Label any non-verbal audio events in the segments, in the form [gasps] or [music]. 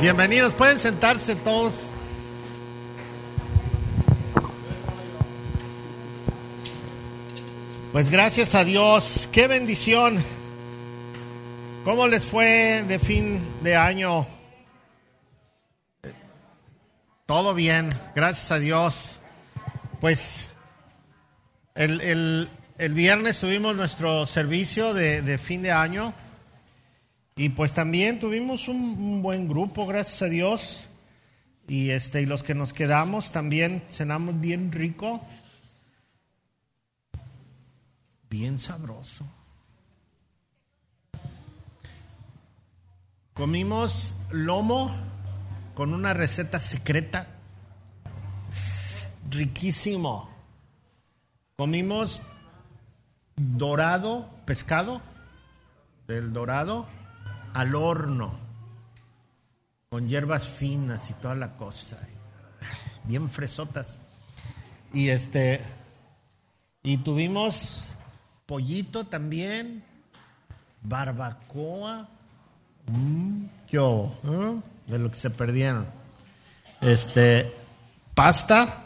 Bienvenidos, pueden sentarse todos. Pues gracias a Dios, qué bendición. ¿Cómo les fue de fin de año? Todo bien, gracias a Dios. Pues el, viernes tuvimos nuestro servicio de, de, fin de año y pues también tuvimos un, buen grupo, gracias a Dios. Y, este, y los que nos quedamos también cenamos bien rico, bien sabroso. Comimos lomo con una receta secreta. Riquísimo. Comimos dorado, pescado del dorado al horno, con hierbas finas y toda la cosa, [sighs] bien fresotas. Y este, y tuvimos pollito también, barbacoa, mmm, de lo que se perdieron. Este, pasta,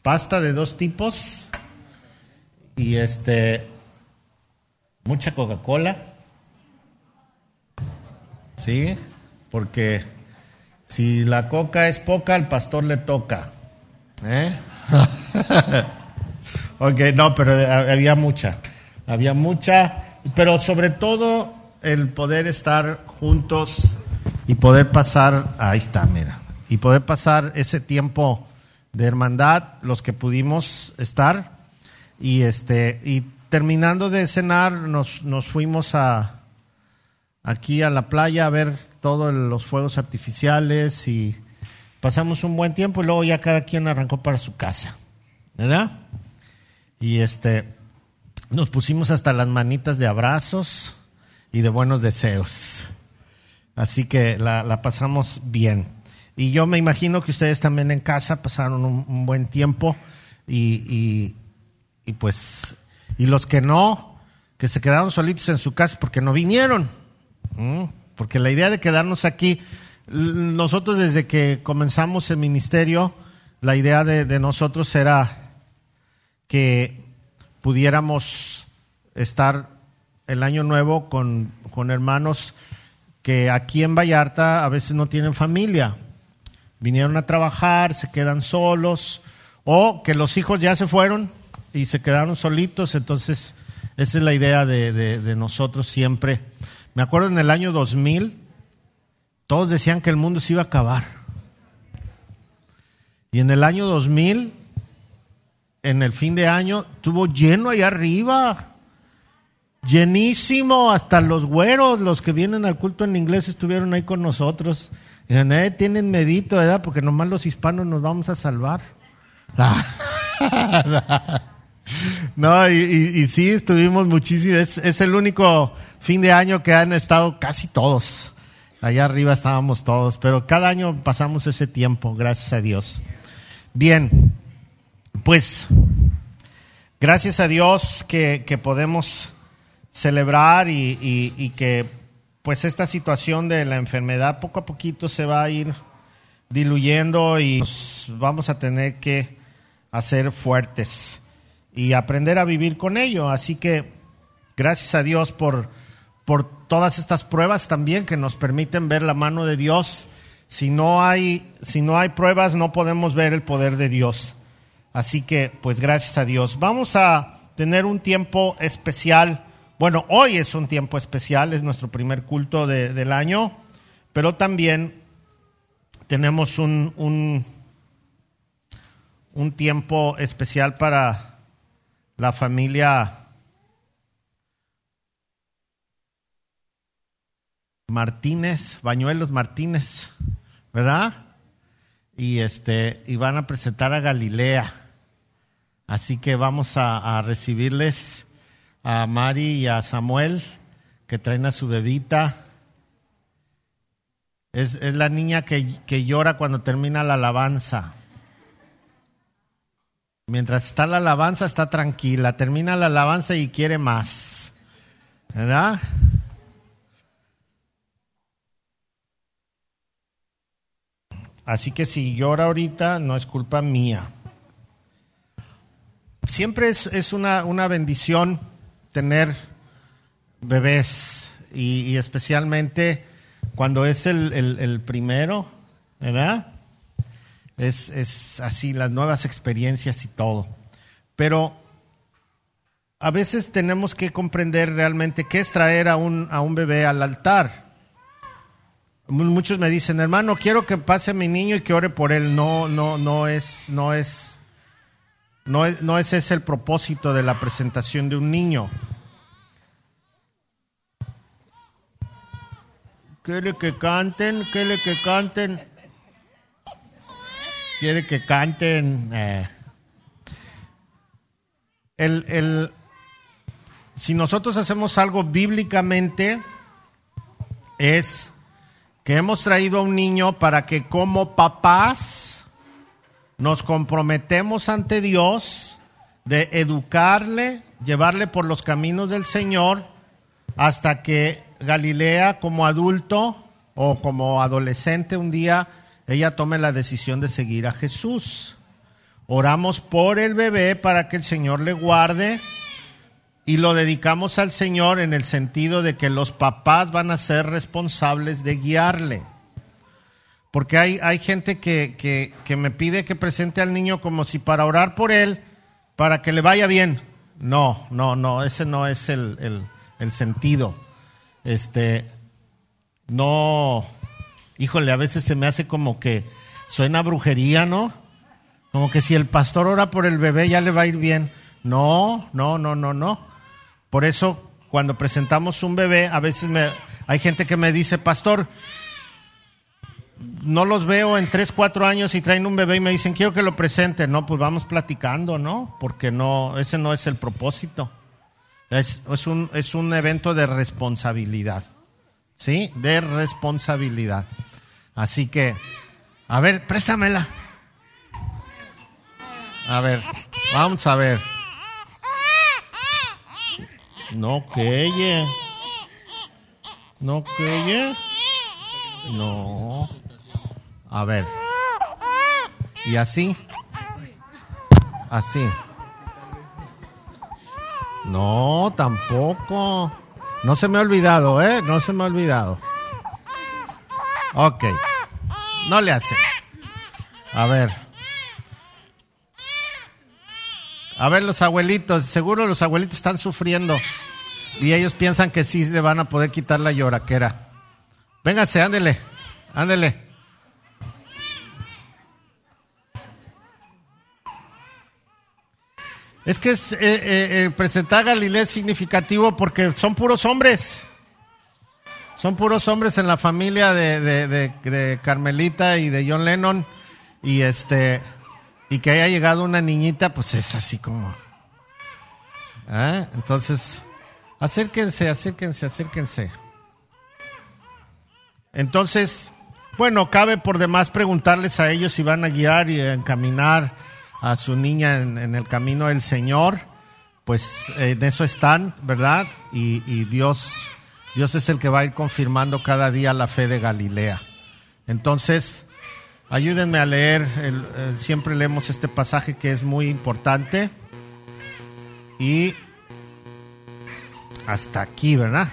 pasta de dos tipos y este, mucha Coca-Cola. Sí, porque si la coca es poca, al pastor le toca. ¿Eh? [laughs] ok, no, pero había mucha. Había mucha, pero sobre todo el poder estar juntos y poder pasar, ahí está, mira, y poder pasar ese tiempo de hermandad, los que pudimos estar, y este, y terminando de cenar, nos, nos fuimos a aquí a la playa a ver todos los fuegos artificiales y pasamos un buen tiempo y luego ya cada quien arrancó para su casa, ¿verdad? Y este, nos pusimos hasta las manitas de abrazos y de buenos deseos. Así que la, pasamos bien. Y yo me imagino que ustedes también en casa pasaron un, buen tiempo y, y, pues, y los que no, que se quedaron solitos en su casa porque no vinieron. Porque la idea de quedarnos aquí, nosotros desde que comenzamos el ministerio, la idea de, nosotros era que pudiéramos estar el año nuevo con, con hermanos que aquí en Vallarta a veces no tienen familia. Vinieron a trabajar, se quedan solos, o que los hijos ya se fueron y se quedaron solitos. Entonces, esa es la idea de, de, nosotros siempre. Me acuerdo en el año 2000, todos decían que el mundo se iba a acabar. Y en el año 2000, en el fin de año, tuvo lleno allá arriba llenísimo, hasta los güeros, los que vienen al culto en inglés estuvieron ahí con nosotros. Y eh, tienen medito, ¿verdad? Porque nomás los hispanos nos vamos a salvar. [laughs] no, y, sí, estuvimos muchísimo. Es el único fin de año que han estado casi todos. Allá arriba estábamos todos, pero cada año pasamos ese tiempo, gracias a Dios. Bien, pues gracias a Dios que, que podemos celebrar y, que pues esta situación de la enfermedad poco a poquito se va a ir diluyendo y vamos a tener que hacer fuertes y aprender a vivir con ello. Así que gracias a Dios por, por todas estas pruebas también que nos permiten ver la mano de Dios. Si no hay, si no hay pruebas, no podemos ver el poder de Dios. Así que, pues gracias a Dios. Vamos a tener un tiempo especial bueno, hoy es un tiempo especial, es nuestro primer culto del año, pero también tenemos un, un, un tiempo especial para la familia Martínez, Bañuelos Martínez, ¿verdad? Y este, y van a presentar a Galilea. Así que vamos a, recibirles a Mari y a Samuel que traen a su bebita. Es, es la niña que, que, llora cuando termina la alabanza. Mientras está la alabanza está tranquila, termina la alabanza y quiere más. ¿Verdad? Así que si llora ahorita, no es culpa mía. Siempre es, una, bendición tener bebés y, especialmente cuando es el, primero, ¿verdad? Es, es así, las nuevas experiencias y todo. Pero a veces tenemos que comprender realmente qué es traer a un, a un bebé al altar. Muchos me dicen, hermano, quiero que pase mi niño y que ore por él. No, no, no es, no es, no es, no es ese el propósito de la presentación de un niño. Quiere que canten, quiere que canten. Quiere que canten. Eh. El, el, si nosotros hacemos algo bíblicamente, es hemos traído a un niño para que como papás nos comprometemos ante Dios de educarle, llevarle por los caminos del Señor hasta que Galilea como adulto o como adolescente un día ella tome la decisión de seguir a Jesús. Oramos por el bebé para que el Señor le guarde y lo dedicamos al Señor en el sentido de que los papás van a ser responsables de guiarle. Porque hay, hay gente que, me pide que presente al niño como si para orar por él, para que le vaya bien. No, no, no, ese no es el, el sentido. Este, no, híjole, a veces se me hace como que suena brujería, ¿no? Como que si el pastor ora por el bebé ya le va a ir bien. No, no, no, no, no. Por eso, cuando presentamos un bebé, a veces me, hay gente que me dice, pastor, no los veo en tres, cuatro años y traen un bebé y me dicen, quiero que lo presente. No, pues vamos platicando, ¿no? Porque no, ese no es el propósito. Es, es, un, es un evento de responsabilidad. ¿Sí? De responsabilidad. Así que, a ver, préstamela. A ver, vamos a ver. No queye. No queye. No. A ver. ¿Y así? Así. No, tampoco. No se me ha olvidado, ¿eh? No se me ha olvidado. Ok. No le hace. A ver. A ver los abuelitos, seguro los abuelitos están sufriendo y ellos piensan que sí le van a poder quitar la lloraquera. Véngase, ándele, ándele. Es que es, eh, eh, eh, presentar a Galilea es significativo porque son puros hombres. Son puros hombres en la familia de, de Carmelita y de John Lennon. Y este y que haya llegado una niñita, pues es así como. ¿eh? Entonces, acérquense, acérquense, acérquense. Entonces, bueno, cabe por demás preguntarles a ellos si van a guiar y encaminar a su niña en, el camino del Señor. Pues en eso están, ¿verdad? Y, y Dios, Dios es el que va a ir confirmando cada día la fe de Galilea. Entonces, Ayúdenme a leer, siempre leemos este pasaje que es muy importante. Y hasta aquí, ¿verdad?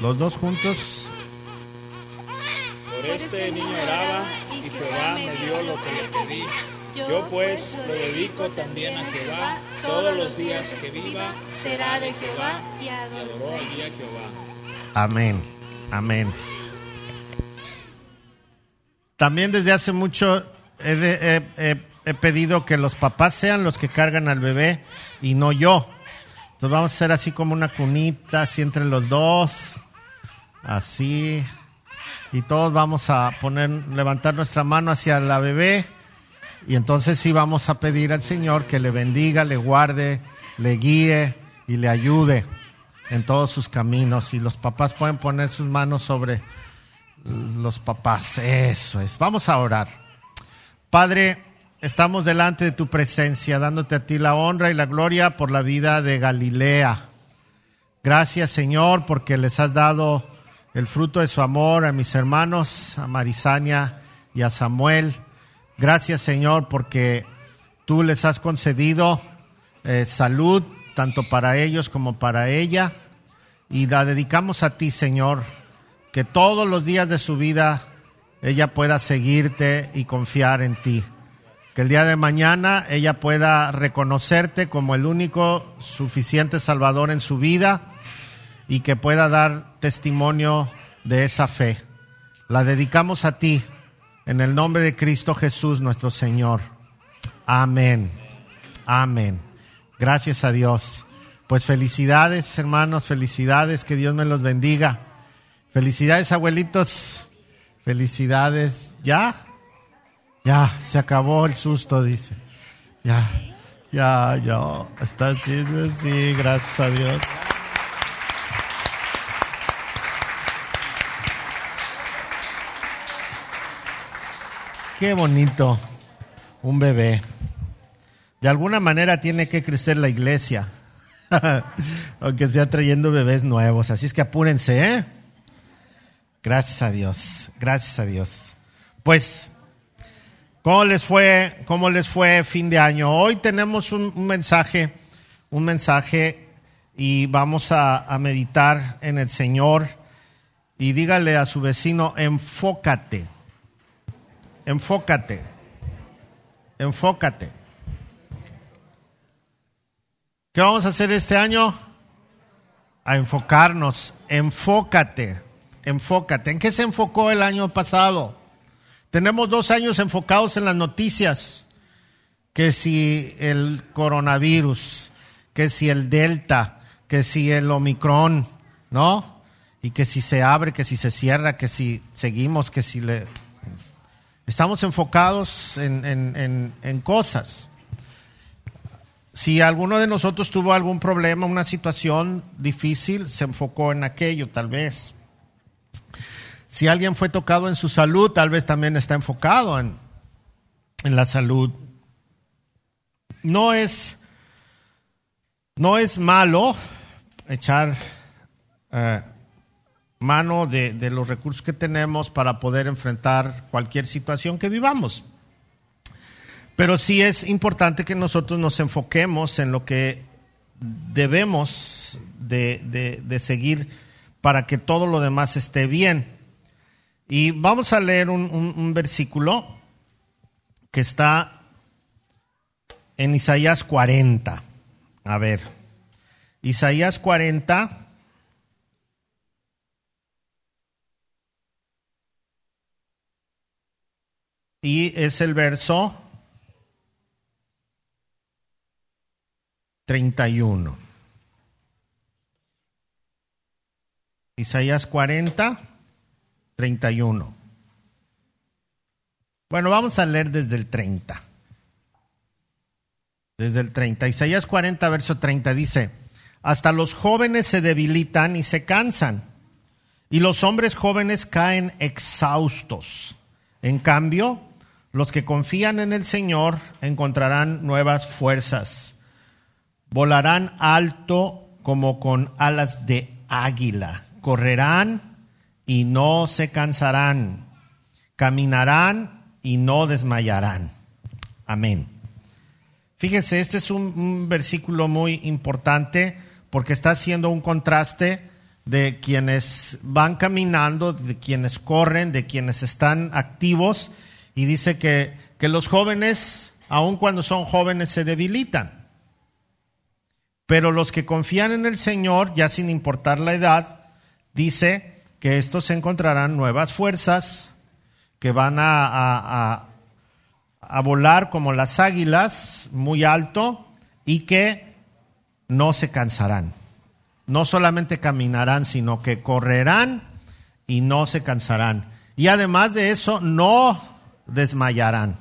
Los dos juntos. Por este niño oraba y Jehová me dio lo que le pedí. Yo pues lo dedico también a Jehová. Todos los días que viva será de Jehová y adoró a Jehová. Amén. Amén. También desde hace mucho he, pedido que los papás sean los que cargan al bebé y no yo. Entonces vamos a hacer así como una cunita, así entre los dos, así. Y todos vamos a poner, levantar nuestra mano hacia la bebé. Y entonces sí vamos a pedir al Señor que le bendiga, le guarde, le guíe y le ayude en todos sus caminos. Y los papás pueden poner sus manos sobre los papás, eso es. Vamos a orar. Padre, estamos delante de tu presencia, dándote a ti la honra y la gloria por la vida de Galilea. Gracias, Señor, porque les has dado el fruto de su amor a mis hermanos, a Marisania y a Samuel. Gracias Señor porque tú les has concedido eh, salud tanto para ellos como para ella y la dedicamos a ti Señor, que todos los días de su vida ella pueda seguirte y confiar en ti. Que el día de mañana ella pueda reconocerte como el único suficiente Salvador en su vida y que pueda dar testimonio de esa fe. La dedicamos a ti en el nombre de Cristo Jesús nuestro Señor. Amén. Amén. Gracias a Dios. Pues felicidades hermanos, felicidades, que Dios me los bendiga. Felicidades abuelitos. Felicidades. ¿Ya? Ya, se acabó el susto, dice. Ya, ya, ya. Está así, sí, gracias a Dios. Qué bonito, un bebé. De alguna manera tiene que crecer la iglesia, [laughs] aunque sea trayendo bebés nuevos. Así es que apúrense, ¿eh? Gracias a Dios, gracias a Dios. Pues, ¿cómo les fue, cómo les fue fin de año? Hoy tenemos un, mensaje, un mensaje y vamos a, a meditar en el Señor y dígale a su vecino, enfócate, enfócate, enfócate. ¿Qué vamos a hacer este año? A enfocarnos, enfócate enfócate. ¿En qué se enfocó el año pasado? Tenemos dos años enfocados en las noticias, que si el coronavirus, que si el delta, que si el omicron, ¿no? Y que si se abre, que si se cierra, que si seguimos, que si le... Estamos enfocados en, en, en cosas. Si alguno de nosotros tuvo algún problema, una situación difícil, se enfocó en aquello, tal vez. Si alguien fue tocado en su salud, tal vez también está enfocado en, en la salud. No es, no es malo echar eh, mano de, de los recursos que tenemos para poder enfrentar cualquier situación que vivamos. Pero sí es importante que nosotros nos enfoquemos en lo que debemos de, de, seguir para que todo lo demás esté bien. Y vamos a leer un, versículo que está en Isaías 40. A ver, Isaías 40. Y es el verso 31. Isaías 40. 31. Bueno, vamos a leer desde el 30. Desde el 30. Isaías 40, verso 30 dice, hasta los jóvenes se debilitan y se cansan, y los hombres jóvenes caen exhaustos. En cambio, los que confían en el Señor encontrarán nuevas fuerzas. Volarán alto como con alas de águila. Correrán y no se cansarán, caminarán y no desmayarán. Amén. Fíjense, este es un, versículo muy importante porque está haciendo un contraste de quienes van caminando, de quienes corren, de quienes están activos, y dice que, que los jóvenes, aun cuando son jóvenes, se debilitan. Pero los que confían en el Señor, ya sin importar la edad, dice que estos encontrarán nuevas fuerzas que van a, a, volar como las águilas muy alto y que no se cansarán. No solamente caminarán, sino que correrán y no se cansarán. Y además de eso, no desmayarán.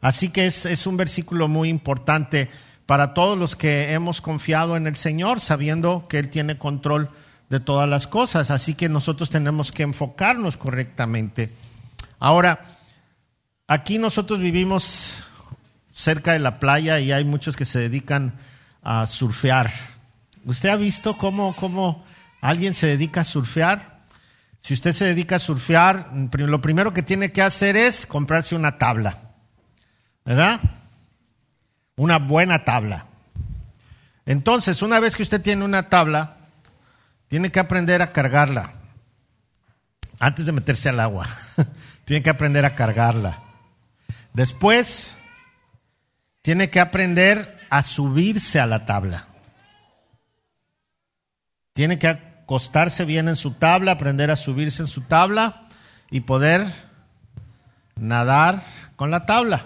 Así que es, es, un versículo muy importante para todos los que hemos confiado en el Señor, sabiendo que Él tiene control de todas las cosas. Así que nosotros tenemos que enfocarnos correctamente. Ahora, aquí nosotros vivimos cerca de la playa y hay muchos que se dedican a surfear. ¿Usted ha visto cómo, cómo alguien se dedica a surfear? Si usted se dedica a surfear, lo primero que tiene que hacer es comprarse una tabla. ¿Verdad? Una buena tabla. Entonces, una vez que usted tiene una tabla, tiene que aprender a cargarla. Antes de meterse al agua, [laughs] tiene que aprender a cargarla. Después, tiene que aprender a subirse a la tabla. Tiene que acostarse bien en su tabla, aprender a subirse en su tabla y poder nadar con la tabla.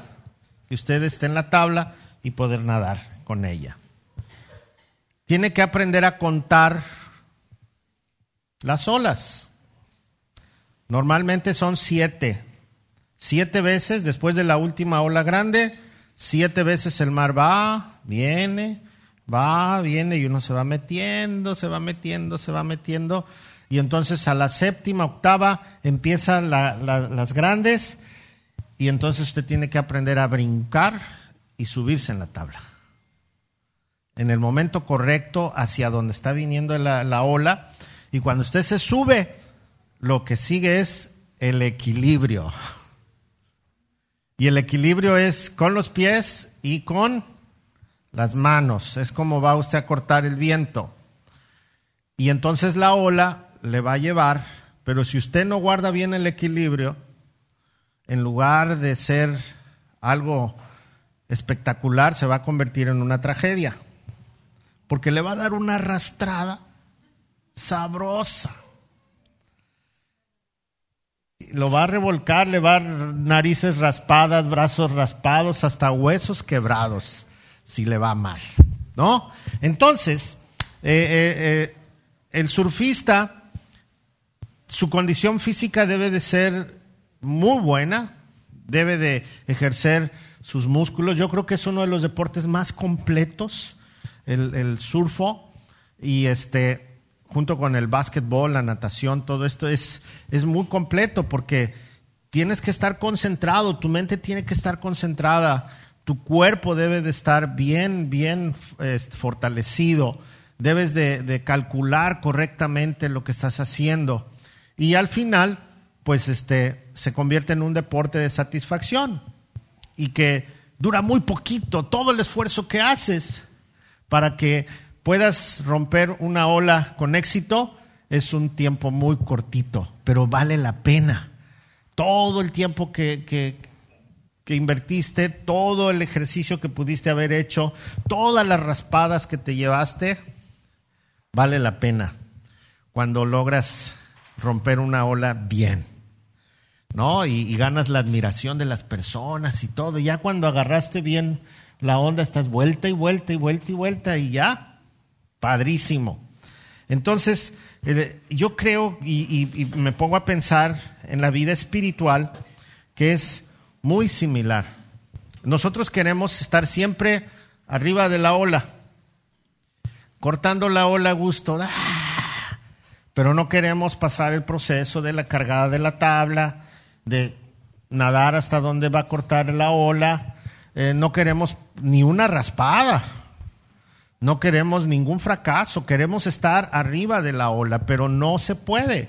Que usted esté en la tabla y poder nadar con ella. Tiene que aprender a contar las olas. Normalmente son siete. Siete veces después de la última ola grande, siete veces el mar va, viene, va, viene y uno se va metiendo, se va metiendo, se va metiendo. Y entonces a la séptima, octava empiezan las grandes y entonces usted tiene que aprender a brincar y subirse en la tabla. En el momento correcto hacia donde está viniendo la, la ola. Y cuando usted se sube, lo que sigue es el equilibrio. Y el equilibrio es con los pies y con las manos. Es como va usted a cortar el viento. Y entonces la ola le va a llevar, pero si usted no guarda bien el equilibrio, en lugar de ser algo espectacular, se va a convertir en una tragedia. Porque le va a dar una arrastrada sabrosa. Lo va a revolcar, le va a narices raspadas, brazos raspados, hasta huesos quebrados si le va mal, ¿no? Entonces, eh, eh, eh, el surfista, su condición física debe de ser muy buena, debe de ejercer sus músculos. Yo creo que es uno de los deportes más completos, el, surfo, y este, junto con el básquetbol, la natación, todo esto es, es muy completo porque tienes que estar concentrado, tu mente tiene que estar concentrada tu cuerpo debe de estar bien, bien fortalecido. Debes de, calcular correctamente lo que estás haciendo. Y al final, pues este, se convierte en un deporte de satisfacción y que dura muy poquito, todo el esfuerzo que haces para que puedas romper una ola con éxito es un tiempo muy cortito, pero vale la pena. Todo el tiempo que, que invertiste, todo el ejercicio que pudiste haber hecho, todas las raspadas que te llevaste, vale la pena cuando logras romper una ola bien, ¿no? Y, ganas la admiración de las personas y todo. ya cuando agarraste bien la onda, estás vuelta y vuelta y vuelta y vuelta y ya, padrísimo. Entonces, eh, yo creo y me pongo a pensar en la vida espiritual, que es muy similar. Nosotros queremos estar siempre arriba de la ola, cortando la ola a gusto, ¡ah! pero no queremos pasar el proceso de la cargada de la tabla, de nadar hasta donde va a cortar la ola, eh, no queremos ni una raspada, no queremos ningún fracaso, queremos estar arriba de la ola, pero no se puede.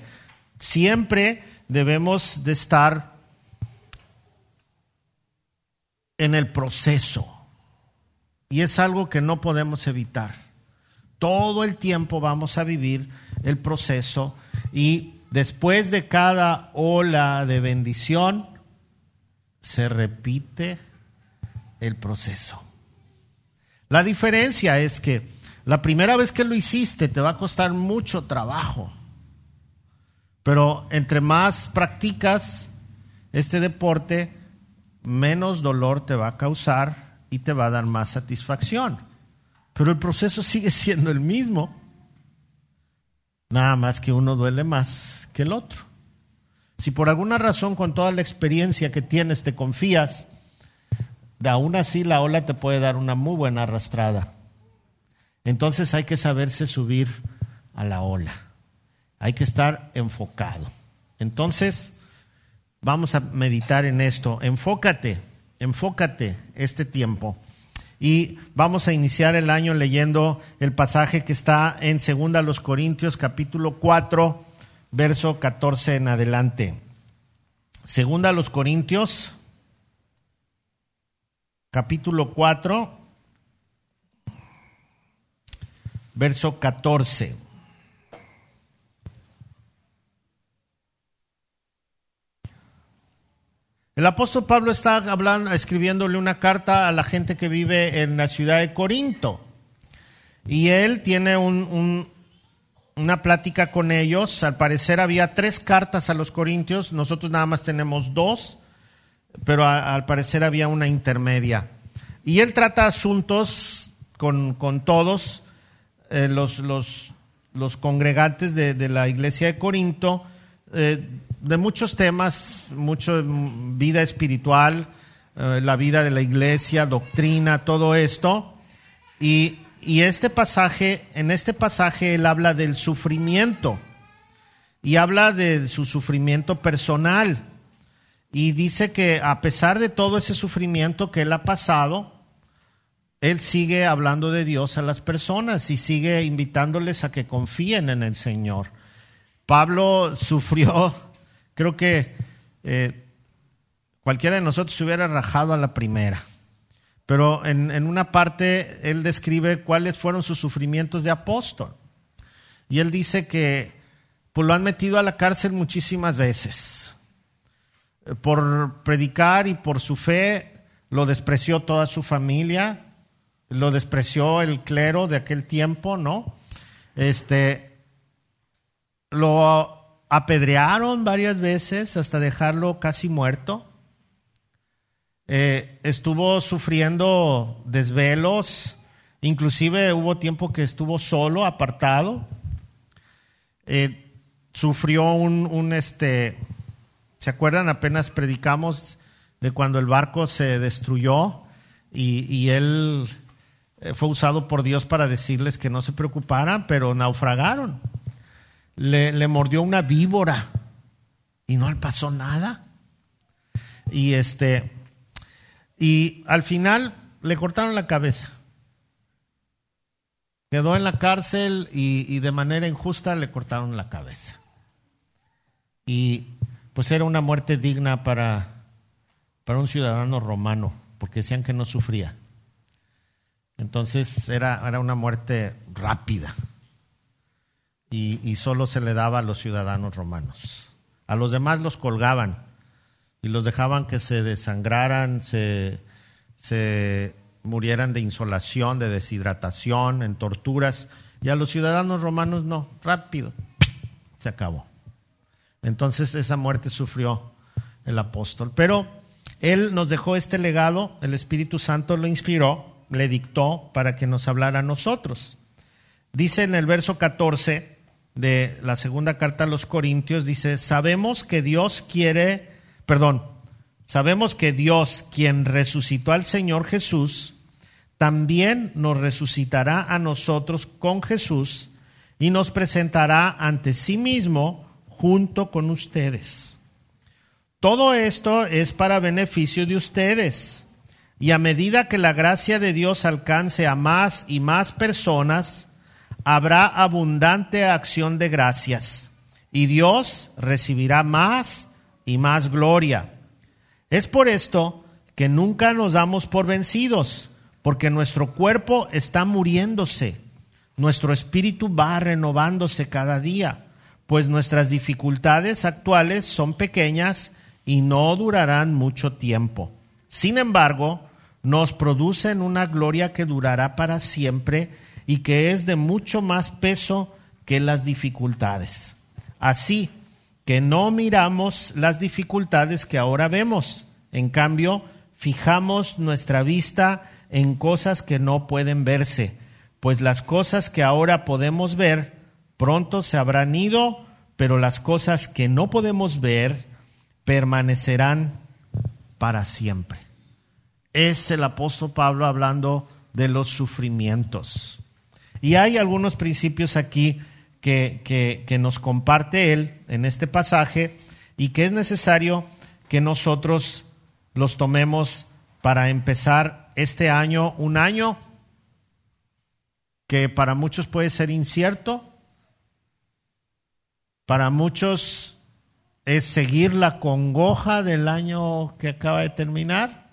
Siempre debemos de estar en el proceso. Y es algo que no podemos evitar. Todo el tiempo vamos a vivir el proceso y después de cada ola de bendición se repite el proceso. La diferencia es que la primera vez que lo hiciste te va a costar mucho trabajo, pero entre más practicas este deporte, menos dolor te va a causar y te va a dar más satisfacción. Pero el proceso sigue siendo el mismo. Nada más que uno duele más que el otro. Si por alguna razón con toda la experiencia que tienes te confías, de aún así la ola te puede dar una muy buena arrastrada. Entonces hay que saberse subir a la ola. Hay que estar enfocado. Entonces, Vamos a meditar en esto. Enfócate, enfócate este tiempo. Y vamos a iniciar el año leyendo el pasaje que está en 2 los Corintios capítulo 4, verso 14 en adelante. Segunda a los Corintios, capítulo 4, verso 14. El apóstol Pablo está hablando, escribiéndole una carta a la gente que vive en la ciudad de Corinto. Y él tiene una plática con ellos. Al parecer había tres cartas a los corintios, nosotros nada más tenemos dos, pero al parecer había una intermedia. Y él trata asuntos con, todos eh, los, los, congregantes de, la iglesia de Corinto. Eh, de muchos temas, mucho vida espiritual, eh, la vida de la iglesia, doctrina, todo esto. Y, y, este pasaje, en este pasaje él habla del sufrimiento y habla de su sufrimiento personal. Y dice que a pesar de todo ese sufrimiento que él ha pasado, él sigue hablando de Dios a las personas y sigue invitándoles a que confíen en el Señor. Pablo sufrió Creo que eh, cualquiera de nosotros se hubiera rajado a la primera. Pero en, una parte él describe cuáles fueron sus sufrimientos de apóstol. Y él dice que pues, lo han metido a la cárcel muchísimas veces. Por predicar y por su fe lo despreció toda su familia, lo despreció el clero de aquel tiempo, ¿no? Este, lo apedrearon varias veces hasta dejarlo casi muerto. Eh, estuvo sufriendo desvelos, inclusive hubo tiempo que estuvo solo, apartado. Eh, sufrió un, este, ¿se acuerdan? Apenas predicamos de cuando el barco se destruyó y, él eh, fue usado por Dios para decirles que no se preocuparan, pero naufragaron le, mordió una víbora y no le pasó nada. Y este, y al final le cortaron la cabeza. Quedó en la cárcel y, y, de manera injusta le cortaron la cabeza. Y pues era una muerte digna para, para un ciudadano romano, porque decían que no sufría. Entonces era, era una muerte rápida y, solo se le daba a los ciudadanos romanos. A los demás los colgaban y los dejaban que se desangraran, se, se murieran de insolación, de deshidratación, en torturas, y a los ciudadanos romanos no, rápido, se acabó. Entonces esa muerte sufrió el apóstol. Pero él nos dejó este legado, el Espíritu Santo lo inspiró, le dictó para que nos hablara a nosotros. Dice en el verso 14, de la segunda carta a los Corintios dice, sabemos que Dios quiere, perdón, sabemos que Dios, quien resucitó al Señor Jesús, también nos resucitará a nosotros con Jesús y nos presentará ante sí mismo junto con ustedes. Todo esto es para beneficio de ustedes. Y a medida que la gracia de Dios alcance a más y más personas, habrá abundante acción de gracias y Dios recibirá más y más gloria. Es por esto que nunca nos damos por vencidos, porque nuestro cuerpo está muriéndose, nuestro espíritu va renovándose cada día, pues nuestras dificultades actuales son pequeñas y no durarán mucho tiempo. Sin embargo, nos producen una gloria que durará para siempre y que es de mucho más peso que las dificultades. Así que no miramos las dificultades que ahora vemos, en cambio, fijamos nuestra vista en cosas que no pueden verse, pues las cosas que ahora podemos ver pronto se habrán ido, pero las cosas que no podemos ver permanecerán para siempre. Es el apóstol Pablo hablando de los sufrimientos. Y hay algunos principios aquí que, nos comparte él en este pasaje y que es necesario que nosotros los tomemos para empezar este año, un año que para muchos puede ser incierto, Para muchos es seguir la congoja del año que acaba de terminar.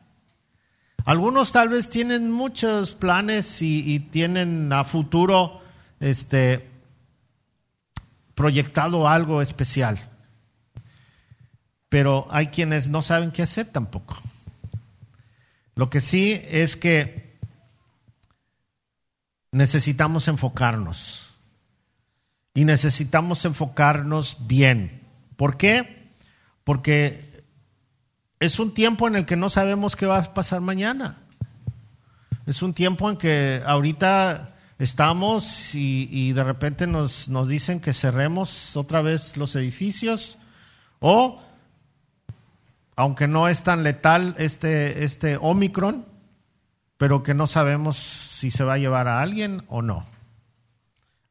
Algunos tal vez tienen muchos planes y, tienen a futuro este, proyectado algo especial. Pero hay quienes no saben qué hacer tampoco. Lo que sí es que necesitamos enfocarnos. Y necesitamos enfocarnos bien. ¿Por qué? Porque es un tiempo en el que no sabemos qué va a pasar mañana. Es un tiempo en que ahorita estamos y, de repente nos, nos, dicen que cerremos otra vez los edificios o, aunque no es tan letal este, este Omicron, pero que no sabemos si se va a llevar a alguien o no.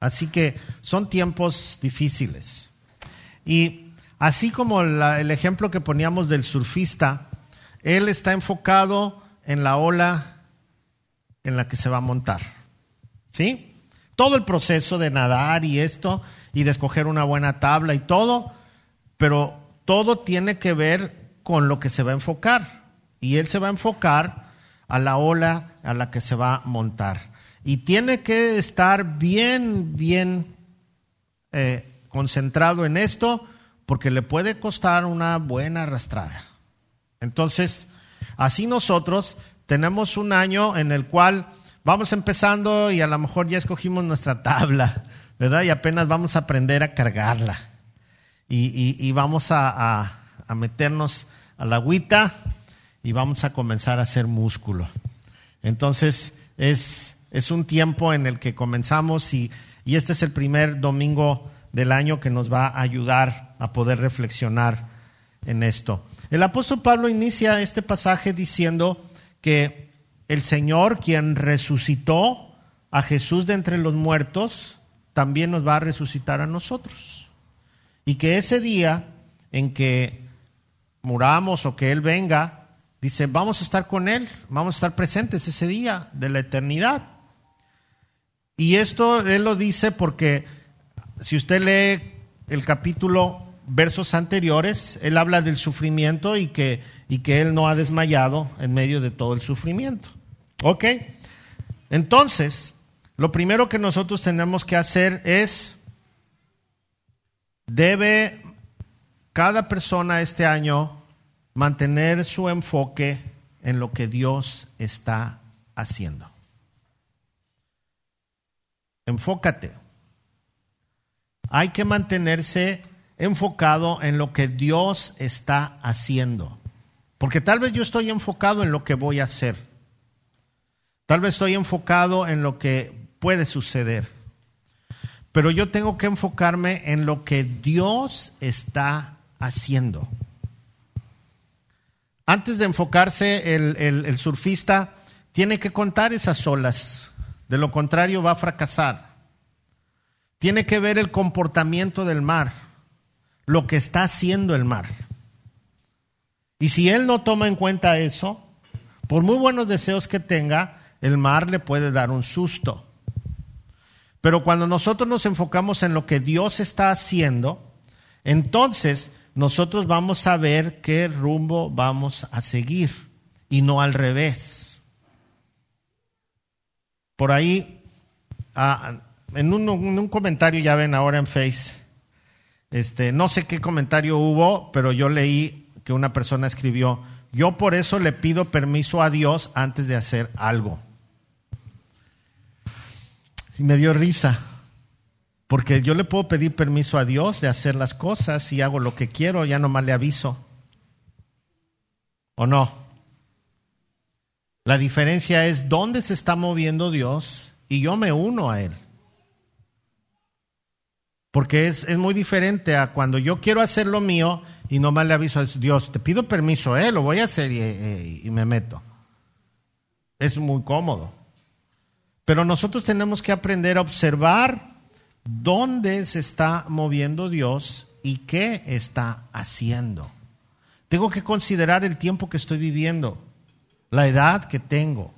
Así que son tiempos difíciles. Y Así como el ejemplo que poníamos del surfista, él está enfocado en la ola en la que se va a montar. ¿Sí? Todo el proceso de nadar y esto, y de escoger una buena tabla y todo, pero todo tiene que ver con lo que se va a enfocar. Y él se va a enfocar a la ola a la que se va a montar. Y tiene que estar bien, bien eh, concentrado en esto porque le puede costar una buena arrastrada. Entonces, así nosotros tenemos un año en el cual vamos empezando y a lo mejor ya escogimos nuestra tabla, ¿verdad? Y apenas vamos a aprender a cargarla. Y, vamos a, a, meternos a la agüita y vamos a comenzar a hacer músculo. Entonces, es, es un tiempo en el que comenzamos y, y este es el primer domingo del año que nos va a ayudar a poder reflexionar en esto. El apóstol Pablo inicia este pasaje diciendo que el Señor, quien resucitó a Jesús de entre los muertos, también nos va a resucitar a nosotros. Y que ese día en que muramos o que Él venga, dice, vamos a estar con Él, vamos a estar presentes ese día de la eternidad. Y esto Él lo dice porque si usted lee el capítulo, versos anteriores, él habla del sufrimiento y que, y que él no ha desmayado en medio de todo el sufrimiento. ¿Ok? Entonces, lo primero que nosotros tenemos que hacer es, debe cada persona este año mantener su enfoque en lo que Dios está haciendo. Enfócate hay que mantenerse enfocado en lo que Dios está haciendo. Porque tal vez yo estoy enfocado en lo que voy a hacer. Tal vez estoy enfocado en lo que puede suceder. Pero yo tengo que enfocarme en lo que Dios está haciendo. Antes de enfocarse, el, surfista tiene que contar esas olas. De lo contrario, va a fracasar tiene que ver el comportamiento del mar, lo que está haciendo el mar. Y si él no toma en cuenta eso, por muy buenos deseos que tenga, el mar le puede dar un susto. Pero cuando nosotros nos enfocamos en lo que Dios está haciendo, entonces nosotros vamos a ver qué rumbo vamos a seguir y no al revés. Por ahí, ah, en un, comentario, ya ven ahora en Face, este, no sé qué comentario hubo, pero yo leí que una persona escribió, yo por eso le pido permiso a Dios antes de hacer algo. Y me dio risa, porque yo le puedo pedir permiso a Dios de hacer las cosas y hago lo que quiero, ya nomás le aviso. ¿O no? La diferencia es dónde se está moviendo Dios y yo me uno a Él. Porque es, muy diferente a cuando yo quiero hacer lo mío y no le aviso a Dios, te pido permiso, eh, lo voy a hacer y me meto. Es muy cómodo. Pero nosotros tenemos que aprender a observar dónde se está moviendo Dios y qué está haciendo. Tengo que considerar el tiempo que estoy viviendo, la edad que tengo,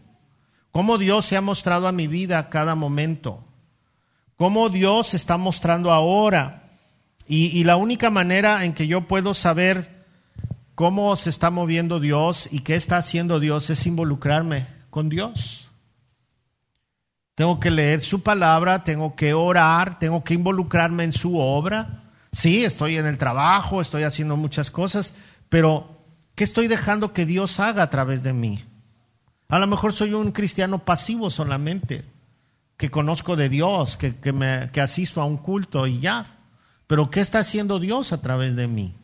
cómo Dios se ha mostrado a mi vida a cada momento cómo Dios está mostrando ahora Y, la única manera en que yo puedo saber cómo se está moviendo Dios y qué está haciendo Dios es involucrarme con Dios. Tengo que leer su palabra, tengo que orar, tengo que involucrarme en su obra. Sí, estoy en el trabajo, estoy haciendo muchas cosas, pero ¿qué estoy dejando que Dios haga a través de mí? A lo mejor soy un cristiano pasivo solamente, que conozco de Dios, que, me, que asisto a un culto y ya. Pero ¿qué está haciendo Dios a través de mí?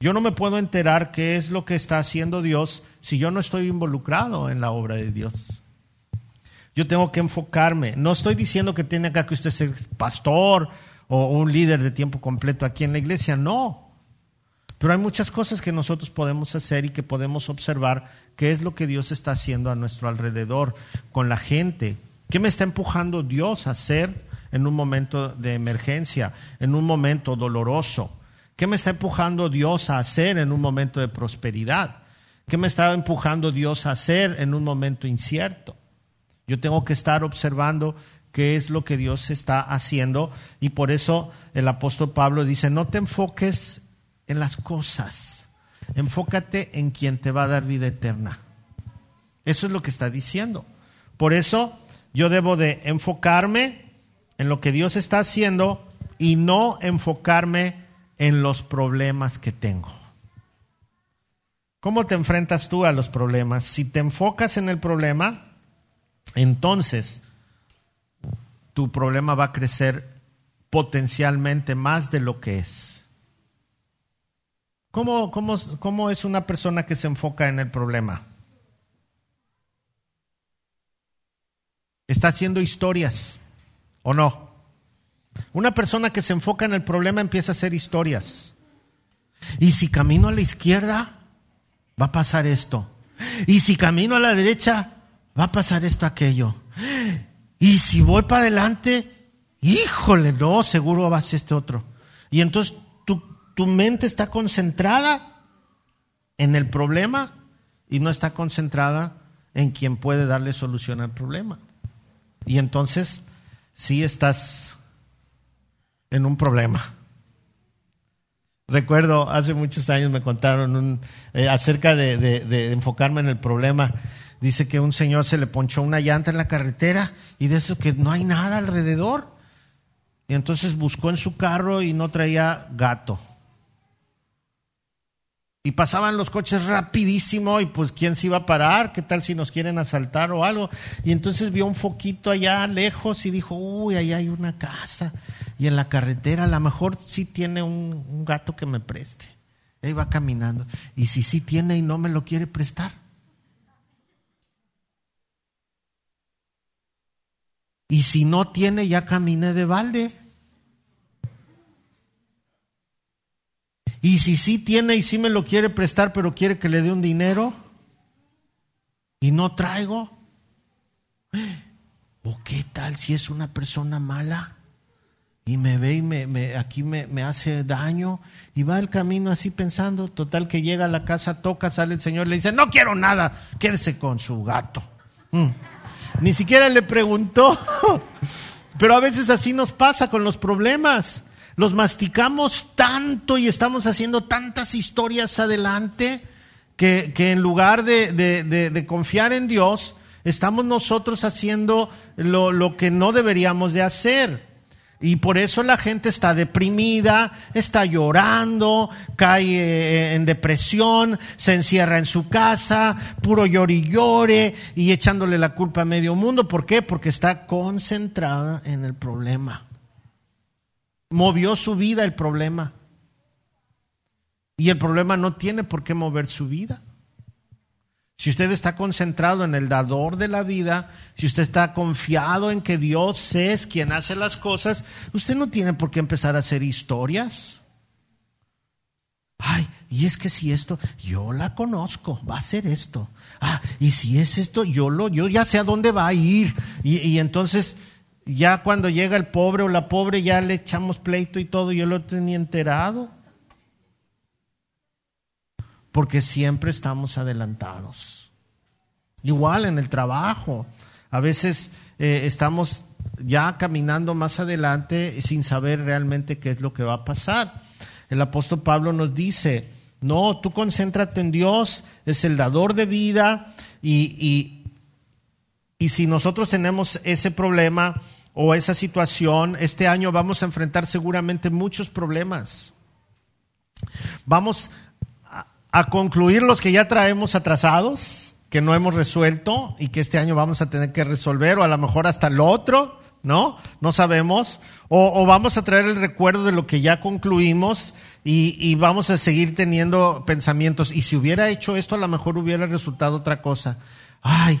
Yo no me puedo enterar qué es lo que está haciendo Dios si yo no estoy involucrado en la obra de Dios. Yo tengo que enfocarme. No estoy diciendo que tiene que usted ser pastor o un líder de tiempo completo aquí en la iglesia, no. Pero hay muchas cosas que nosotros podemos hacer y que podemos observar qué es lo que Dios está haciendo a nuestro alrededor, con la gente. ¿Qué me está empujando Dios a hacer en un momento de emergencia, en un momento doloroso? ¿Qué me está empujando Dios a hacer en un momento de prosperidad? ¿Qué me está empujando Dios a hacer en un momento incierto? Yo tengo que estar observando qué es lo que Dios está haciendo y por eso el apóstol Pablo dice, no te enfoques en las cosas, enfócate en quien te va a dar vida eterna. Eso es lo que está diciendo. Por eso yo debo de enfocarme en lo que Dios está haciendo y no enfocarme en los problemas que tengo. ¿Cómo te enfrentas tú a los problemas? Si te enfocas en el problema, entonces tu problema va a crecer potencialmente más de lo que es. ¿Cómo, cómo, cómo es una persona que se enfoca en el problema? Está haciendo historias. ¿O no? Una persona que se enfoca en el problema empieza a hacer historias. Y si camino a la izquierda, va a pasar esto. Y si camino a la derecha, va a pasar esto, aquello. Y si voy para adelante, híjole, no, seguro va a este otro. Y entonces tu, tu mente está concentrada en el problema y no está concentrada en quien puede darle solución al problema. Y entonces si estás en un problema. Recuerdo, hace muchos años me contaron eh, acerca de, enfocarme en el problema. Dice que un señor se le ponchó una llanta en la carretera y de eso que no hay nada alrededor. Y entonces buscó en su carro y no traía gato. Y pasaban los coches rapidísimo y pues quién se iba a parar, qué tal si nos quieren asaltar o algo. Y entonces vio un foquito allá lejos y dijo, uy, ahí hay una casa. Y en la carretera a lo mejor sí tiene un, gato que me preste. Ahí va caminando. Y si sí tiene y no me lo quiere prestar. Y si no tiene, ya camine de balde. Y si sí tiene y sí me lo quiere prestar, pero quiere que le dé un dinero y no traigo. [gasps] ¿O qué tal si es una persona mala? Y me ve y me, aquí me, me, hace daño y va el camino así pensando, total que llega a la casa, toca, sale el Señor, le dice, no quiero nada, quédese con su gato. Mm. Ni siquiera le preguntó, [laughs] pero a veces así nos pasa con los problemas los masticamos tanto y estamos haciendo tantas historias adelante que, en lugar de, confiar en Dios, estamos nosotros haciendo lo, lo que no deberíamos de hacer. Y por eso la gente está deprimida, está llorando, cae eh, en depresión, se encierra en su casa, puro llore y llore y echándole la culpa a medio mundo. ¿Por qué? Porque está concentrada en el problema. Movió su vida el problema. Y el problema no tiene por qué mover su vida. Si usted está concentrado en el dador de la vida, si usted está confiado en que Dios es quien hace las cosas, usted no tiene por qué empezar a hacer historias. Ay, y es que si esto, yo la conozco, va a ser esto. Ah, y si es esto, yo lo, yo ya sé a dónde va a ir. Y, y entonces ya cuando llega el pobre o la pobre ya le echamos pleito y todo, yo lo tenía enterado. Porque siempre estamos adelantados. Igual en el trabajo. A veces eh, estamos ya caminando más adelante sin saber realmente qué es lo que va a pasar. El apóstol Pablo nos dice, no, tú concéntrate en Dios, es el dador de vida y, y, y si nosotros tenemos ese problema o esa situación, este año vamos a enfrentar seguramente muchos problemas. Vamos a, concluir los que ya traemos atrasados, que no hemos resuelto y que este año vamos a tener que resolver o a lo mejor hasta el otro ¿no? No sabemos. O, vamos a traer el recuerdo de lo que ya concluimos y, vamos a seguir teniendo pensamientos. Y si hubiera hecho esto, a lo mejor hubiera resultado otra cosa. Ay,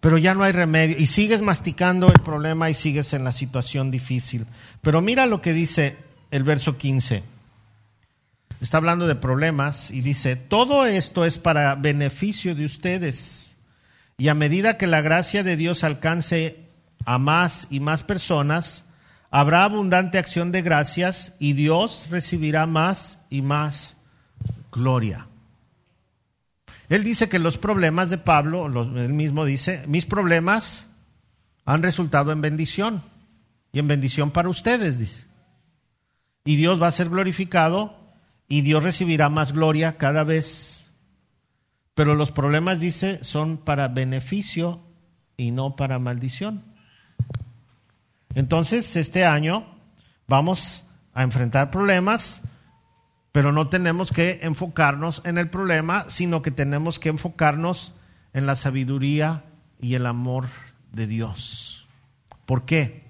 pero ya no hay remedio. Y sigues masticando el problema y sigues en la situación difícil. Pero mira lo que dice el verso 15. Está hablando de problemas y dice, todo esto es para beneficio de ustedes. Y a medida que la gracia de Dios alcance a más y más personas, habrá abundante acción de gracias y Dios recibirá más y más gloria. Él dice que los problemas de Pablo, él mismo dice, mis problemas han resultado en bendición y en bendición para ustedes, dice. Y Dios va a ser glorificado y Dios recibirá más gloria cada vez. Pero los problemas, dice, son para beneficio y no para maldición. Entonces, este año vamos a enfrentar problemas, pero no tenemos que enfocarnos en el problema, sino que tenemos que enfocarnos en la sabiduría y el amor de Dios. ¿Por qué?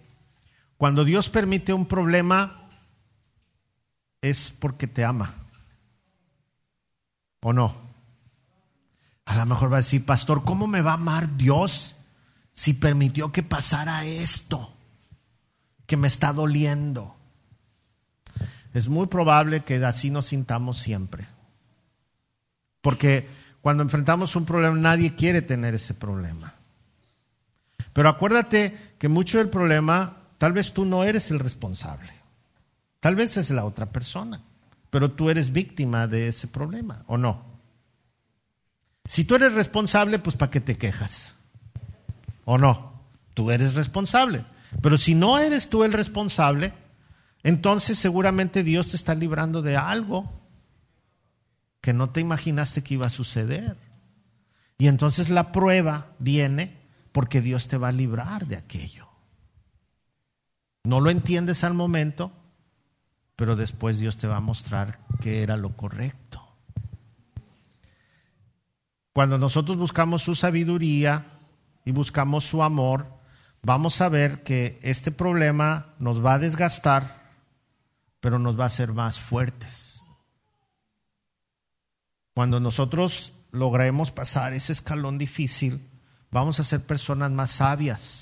Cuando Dios permite un problema, es porque te ama. ¿O no? A lo mejor va a decir, pastor, ¿cómo me va a amar Dios si permitió que pasara esto? que me está doliendo. Es muy probable que así nos sintamos siempre. Porque cuando enfrentamos un problema nadie quiere tener ese problema. Pero acuérdate que mucho del problema, tal vez tú no eres el responsable. Tal vez es la otra persona. Pero tú eres víctima de ese problema, ¿o no? Si tú eres responsable, pues ¿para qué te quejas? ¿O no? Tú eres responsable. Pero si no eres tú el responsable, entonces seguramente Dios te está librando de algo que no te imaginaste que iba a suceder. Y entonces la prueba viene porque Dios te va a librar de aquello. No lo entiendes al momento, pero después Dios te va a mostrar que era lo correcto. Cuando nosotros buscamos su sabiduría y buscamos su amor, vamos a ver que este problema nos va a desgastar, pero nos va a hacer más fuertes. Cuando nosotros logremos pasar ese escalón difícil, vamos a ser personas más sabias.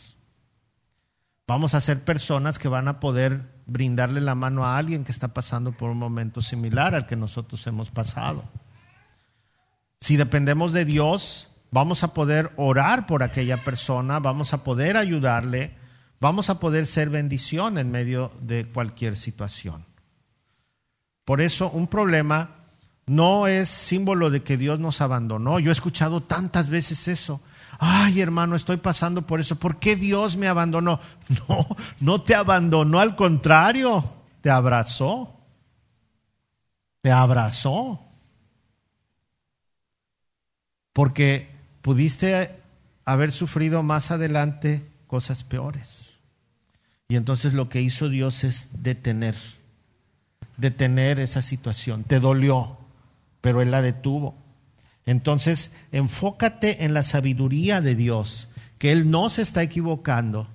Vamos a ser personas que van a poder brindarle la mano a alguien que está pasando por un momento similar al que nosotros hemos pasado. Si dependemos de Dios, vamos a poder orar por aquella persona, vamos a poder ayudarle, vamos a poder ser bendición en medio de cualquier situación. Por eso un problema no es símbolo de que Dios nos abandonó. Yo he escuchado tantas veces eso. Ay, hermano, estoy pasando por eso. ¿Por qué Dios me abandonó? [laughs] No, no te abandonó, al contrario, te abrazó. Te abrazó. Porque pudiste haber sufrido más adelante cosas peores. Y entonces lo que hizo Dios es detener, detener esa situación. Te dolió, pero Él la detuvo. Entonces, enfócate en la sabiduría de Dios, que Él no se está equivocando,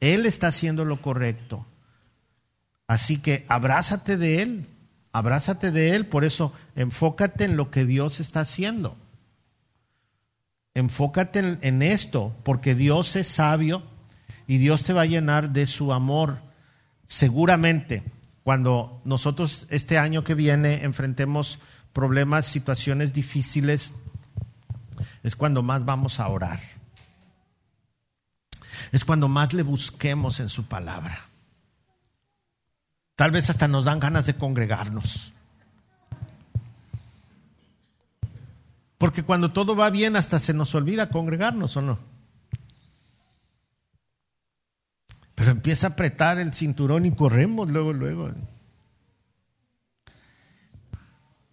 Él está haciendo lo correcto. Así que abrázate de Él, abrázate de Él, por eso enfócate en lo que Dios está haciendo. Enfócate en, esto, porque Dios es sabio y Dios te va a llenar de su amor. Seguramente, cuando nosotros este año que viene enfrentemos problemas, situaciones difíciles, es cuando más vamos a orar. Es cuando más le busquemos en su palabra. Tal vez hasta nos dan ganas de congregarnos. Porque cuando todo va bien hasta se nos olvida congregarnos o no. Pero empieza a apretar el cinturón y corremos luego, luego.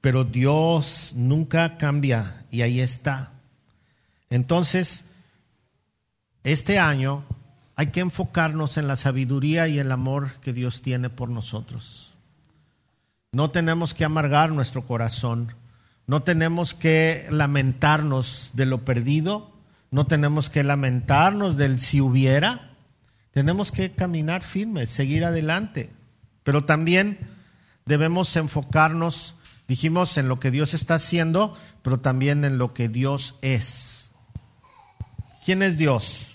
Pero Dios nunca cambia y ahí está. Entonces, este año hay que enfocarnos en la sabiduría y el amor que Dios tiene por nosotros. No tenemos que amargar nuestro corazón, no tenemos que lamentarnos de lo perdido, no tenemos que lamentarnos del si hubiera, tenemos que caminar firmes, seguir adelante, pero también debemos enfocarnos, dijimos, en lo que Dios está haciendo, pero también en lo que Dios es. ¿Quién es Dios?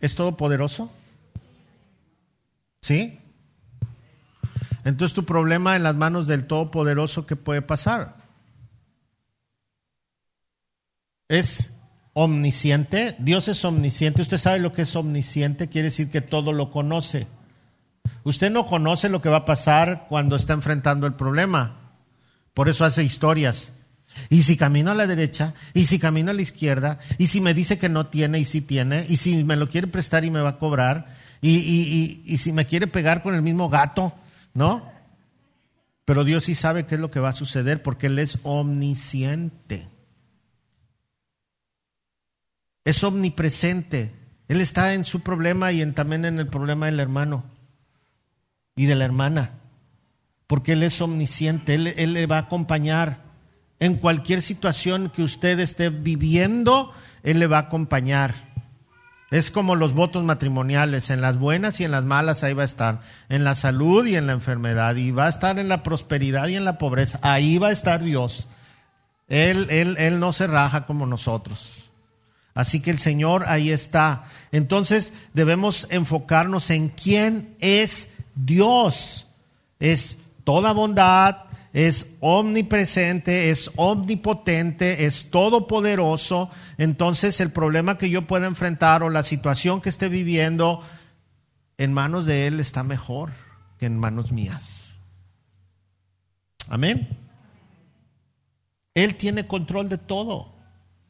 ¿Es todopoderoso? ¿Sí? Entonces tu problema en las manos del Todopoderoso, ¿qué puede pasar? Es omnisciente. Dios es omnisciente. Usted sabe lo que es omnisciente. Quiere decir que todo lo conoce. Usted no conoce lo que va a pasar cuando está enfrentando el problema. Por eso hace historias. Y si camino a la derecha, y si camino a la izquierda, y si me dice que no tiene y si tiene, y si me lo quiere prestar y me va a cobrar, y, y si me quiere pegar con el mismo gato, ¿no? Pero Dios sí sabe qué es lo que va a suceder porque Él es omnisciente. Es omnipresente. Él está en su problema y en, también en el problema del hermano y de la hermana. Porque Él es omnisciente. Él, él le va a acompañar en cualquier situación que usted esté viviendo. Él le va a acompañar. Es como los votos matrimoniales, en las buenas y en las malas ahí va a estar, en la salud y en la enfermedad, y va a estar en la prosperidad y en la pobreza, ahí va a estar Dios. Él, él, él no se raja como nosotros. Así que el Señor ahí está. Entonces debemos enfocarnos en quién es Dios. Es toda bondad, es omnipresente, es omnipotente, es todopoderoso, entonces el problema que yo pueda enfrentar o la situación que esté viviendo en manos de Él está mejor que en manos mías. Amén. Él tiene control de todo.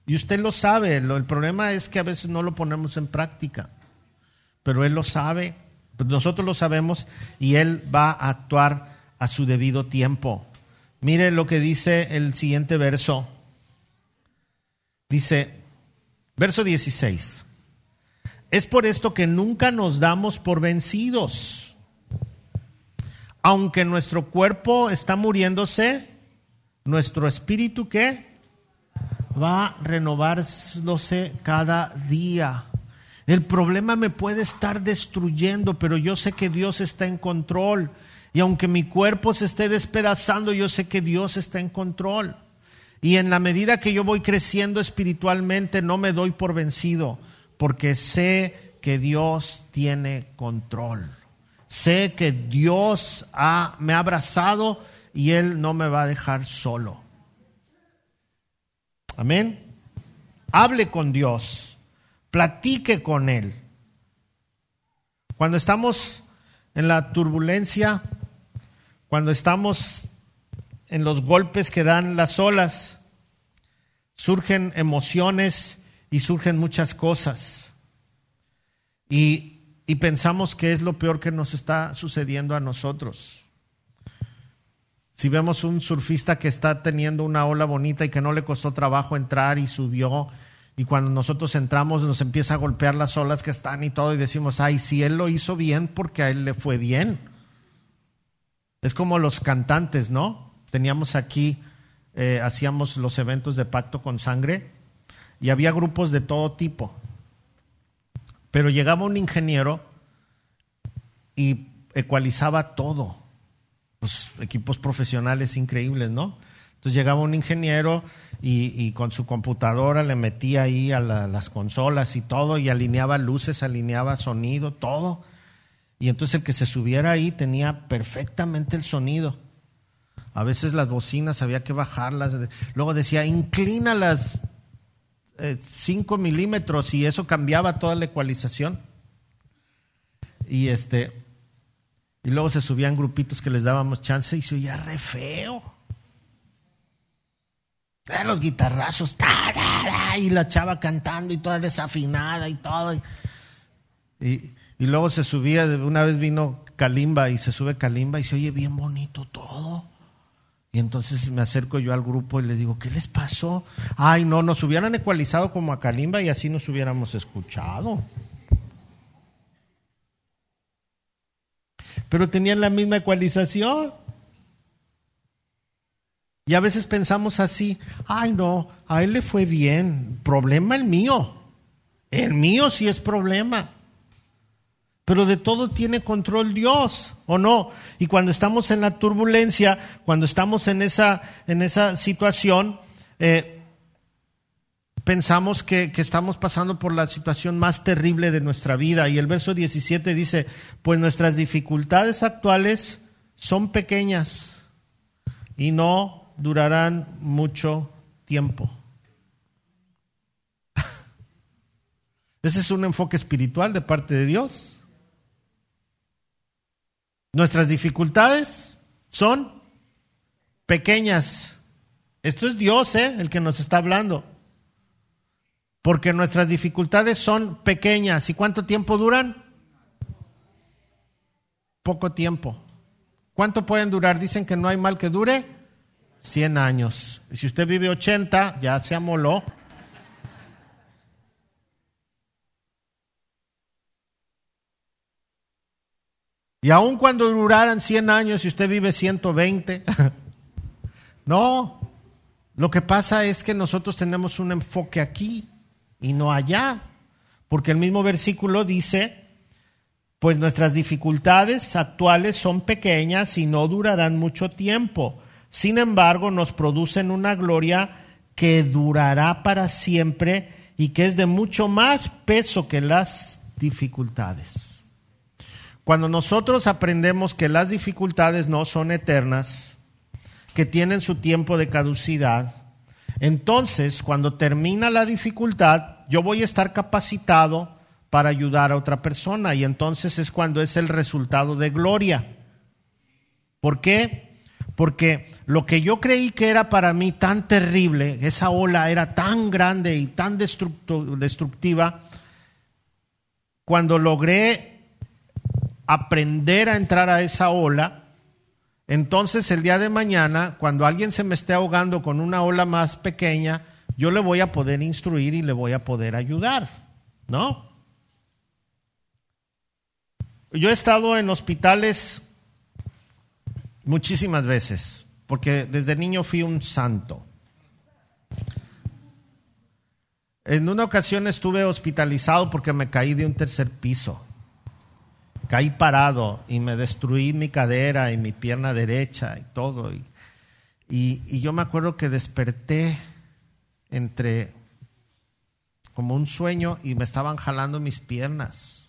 Y usted lo sabe. el problema es que a veces no lo ponemos en práctica. Pero Él lo sabe. Nosotros lo sabemos y Él va a actuar a su debido tiempo. Mire lo que dice el siguiente verso. Dice, verso 16. Es por esto que nunca nos damos por vencidos. Aunque nuestro cuerpo está muriéndose, nuestro espíritu ¿qué? va renovándose cada día. El problema me puede estar destruyendo, pero yo sé que Dios está en control. Y aunque mi cuerpo se esté despedazando, yo sé que Dios está en control. Y en la medida que yo voy creciendo espiritualmente, no me doy por vencido, porque sé que Dios tiene control. Sé que Dios me ha abrazado y Él no me va a dejar solo. Amén. Hable con Dios, platique con Él. Cuando estamos en la turbulencia, cuando estamos en los golpes que dan las olas, surgen emociones y surgen muchas cosas. Y, pensamos que es lo peor que nos está sucediendo a nosotros. Si vemos un surfista que está teniendo una ola bonita y que no le costó trabajo entrar y subió, y cuando nosotros entramos nos empieza a golpear las olas que están y todo, y decimos, ay, si él lo hizo bien porque a él le fue bien. Es como los cantantes, ¿no? Teníamos aquí, eh, hacíamos los eventos de pacto con sangre y había grupos de todo tipo. Pero llegaba un ingeniero y ecualizaba todo. Los equipos profesionales increíbles, ¿no? Entonces llegaba un ingeniero y, con su computadora le metía ahí a las consolas y todo y alineaba luces, alineaba sonido, todo. Y entonces el que se subiera ahí tenía perfectamente el sonido. A veces las bocinas había que bajarlas. Luego decía, inclina las 5 eh, milímetros y eso cambiaba toda la ecualización. Y este, y luego se subían grupitos que les dábamos chance y se oía re feo. Los guitarrazos, y la chava cantando y toda desafinada y todo. Y, y, luego se subía, una vez vino Kalimba y se sube Kalimba y se oye bien bonito todo. Y entonces me acerco yo al grupo y les digo, ¿qué les pasó? Ay, no, nos hubieran ecualizado como a Kalimba y así nos hubiéramos escuchado. Pero tenían la misma ecualización. Y a veces pensamos así, ay no, a él le fue bien, problema el mío. El mío sí es problema. Pero de todo tiene control Dios, ¿o no? Y cuando estamos en la turbulencia, cuando estamos en esa, en esa situación, eh, pensamos que, que, estamos pasando por la situación más terrible de nuestra vida. Y el verso 17 dice, pues nuestras dificultades actuales son pequeñas y no durarán mucho tiempo. [laughs] Ese es un enfoque espiritual de parte de Dios. Nuestras dificultades son pequeñas. Esto es Dios, ¿eh? El que nos está hablando. Porque nuestras dificultades son pequeñas. ¿Y cuánto tiempo duran? Poco tiempo. ¿Cuánto pueden durar? Dicen que no hay mal que dure 100 años. Y si usted vive 80, ya se amoló. Y aun cuando duraran 100 años y usted vive 120, [laughs] no, lo que pasa es que nosotros tenemos un enfoque aquí y no allá, porque el mismo versículo dice, pues nuestras dificultades actuales son pequeñas y no durarán mucho tiempo sin embargo, nos producen una gloria que durará para siempre y que es de mucho más peso que las dificultades. Cuando nosotros aprendemos que las dificultades no son eternas, que tienen su tiempo de caducidad, entonces cuando termina la dificultad, yo voy a estar capacitado para ayudar a otra persona y entonces es cuando es el resultado de gloria. ¿Por qué? Porque lo que yo creí que era para mí tan terrible, esa ola era tan grande y tan destructiva, cuando logré aprender a entrar a esa ola, entonces el día de mañana, cuando alguien se me esté ahogando con una ola más pequeña, yo le voy a poder instruir y le voy a poder ayudar, ¿no? Yo he estado en hospitales Muchísimas veces, porque desde niño fui un santo. En una ocasión estuve hospitalizado porque me caí de un tercer piso. Caí parado y me destruí mi cadera y mi pierna derecha y todo. Y, y, yo me acuerdo que desperté entre como un sueño y me estaban jalando mis piernas.